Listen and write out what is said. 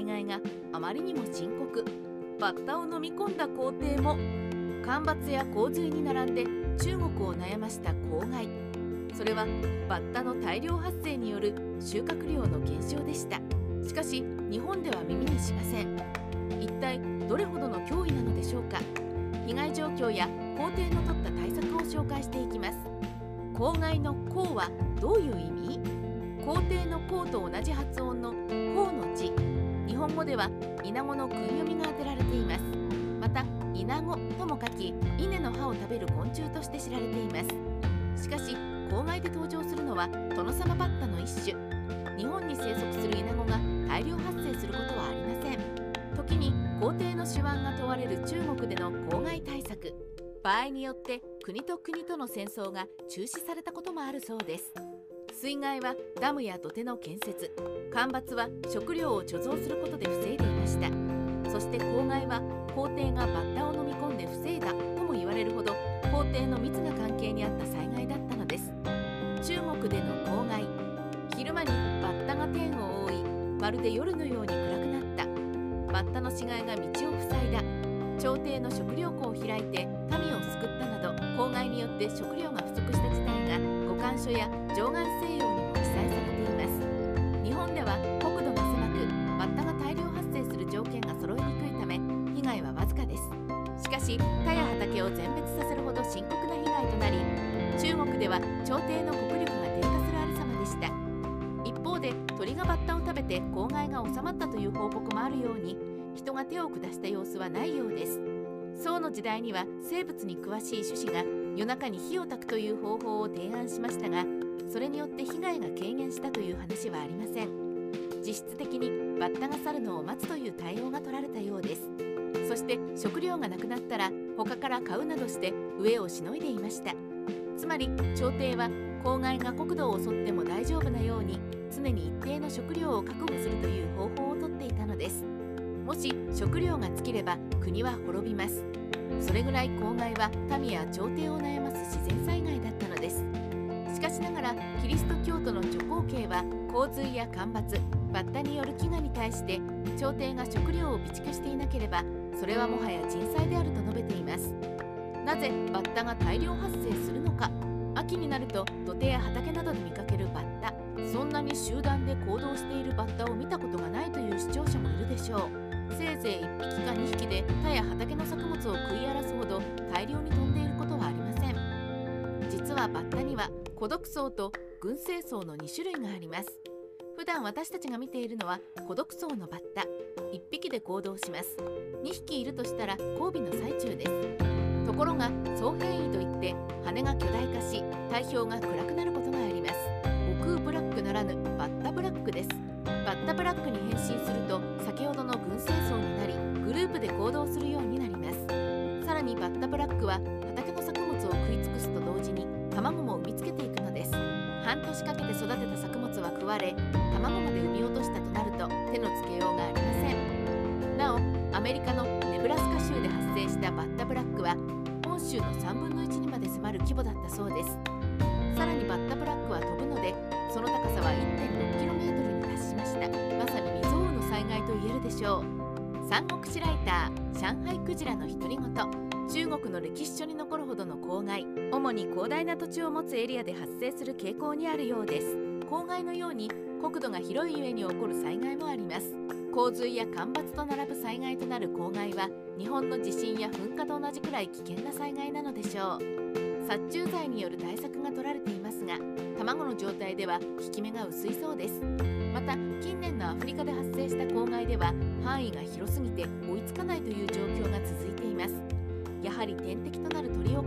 災害があまりにも深刻。バッタを飲み込んだ工程も干ばつや洪水に並んで中国を悩ました公害。それはバッタの大量発生による収穫量の減少でした。しかし日本では耳にしません。一体どれほどの脅威なのでしょうか。被害状況や工程の取った対策を紹介していきます。公害の「公」はどういう意味？皇帝の「公」と同じ発音の「公」の字。日本語ではイナゴの訓読みが当てられています。またイナゴとも書き稲の葉を食べる昆虫として知られています。しかし公害で登場するのはトノサマバッタの一種。日本に生息するイナゴが大量発生することはありません。時に皇帝の手腕が問われる中国での公害対策。場合によって国と国との戦争が中止されたこともあるそうです。水害はダムや土手の建設干ばつは食料を貯蔵することで防いでいました。そして公害は皇帝がバッタを飲み込んで防いだとも言われるほど皇帝の密な関係にあった災害だったのです。中国での公害昼間にバッタが天を覆いまるで夜のように暗くなった。バッタの死骸が道を塞いだ。朝廷の食料庫を開いて民を救ったなど公害によって食料が不足した事態が五感書や上岸西洋にも記載されています日本では国土が狭くバッタが大量発生する条件が揃いにくいため被害はわずかですしかし田や畑を全滅させるほど深刻な被害となり中国では朝廷の国力が低下するありさまでした一方で鳥がバッタを食べて公害が収まったという報告もあるように人が手を下した様子はないようです宋の時代には生物に詳しい種子が夜中に火を焚くという方法を提案しましたがそれによって被害が軽減したという話はありません。実質的にバッタが去るのを待つという対応が取られたようです。そして食料がなくなったら他から買うなどして上をしのいでいました。つまり朝廷は公害が国土を襲っても大丈夫なように常に一定の食料を確保するという方法をとっていたのです。もし食料が尽きれば国は滅びます。それぐらい公害は民や朝廷を悩ます自然災害だったのです。しかしながらキリスト教徒の諸皇系は洪水や干ばつバッタによる飢餓に対して朝廷が食料を備蓄していなければそれはもはや人災であると述べています。なぜバッタが大量発生するのか。秋になると土手や畑などで見かけるバッタ。そんなに集団で行動しているバッタを見たことがないという視聴者もいるでしょう。せいぜい1匹か2匹で田や畑の作物を食い荒らすほど大量に飛んでいることはありません。実はバッタには孤独層と群生層の2種類があります。普段私たちが見ているのは孤独層のバッタ。1匹で行動します。2匹いるとしたら交尾の最中です。ところが総変異といって羽が巨大化し体表が暗くなることがあります。悟空ブラックならぬバッタブラックです。バッタブラックには畑の作物を食い尽くすと同時に卵も産みつけていくのです。半年かけて育てた作物は食われ卵まで産み落としたとなると手のつけようがありません。なおアメリカのネブラスカ州で発生したバッタブラックは本州の3分の1にまで迫る規模だったそうです。さらにバッタブラックは飛ぶのでその高さは 1.6km に達しました。まさに未曾有の災害と言えるでしょう。三国志ライター上海クジラの独り言。中国の歴史書に残るほどの公害主に広大な土地を持つエリアで発生する傾向にあるようです。公害のように国土が広いゆえに起こる災害もあります。洪水や干ばつと並ぶ災害となる公害は日本の地震や噴火と同じくらい危険な災害なのでしょう。殺虫剤による対策が取られていますが卵の状態では効き目が薄いそうです。また近年のアフリカで発生した公害では範囲が広すぎて追いつかないという状況が続いています。やはり天敵となる鳥を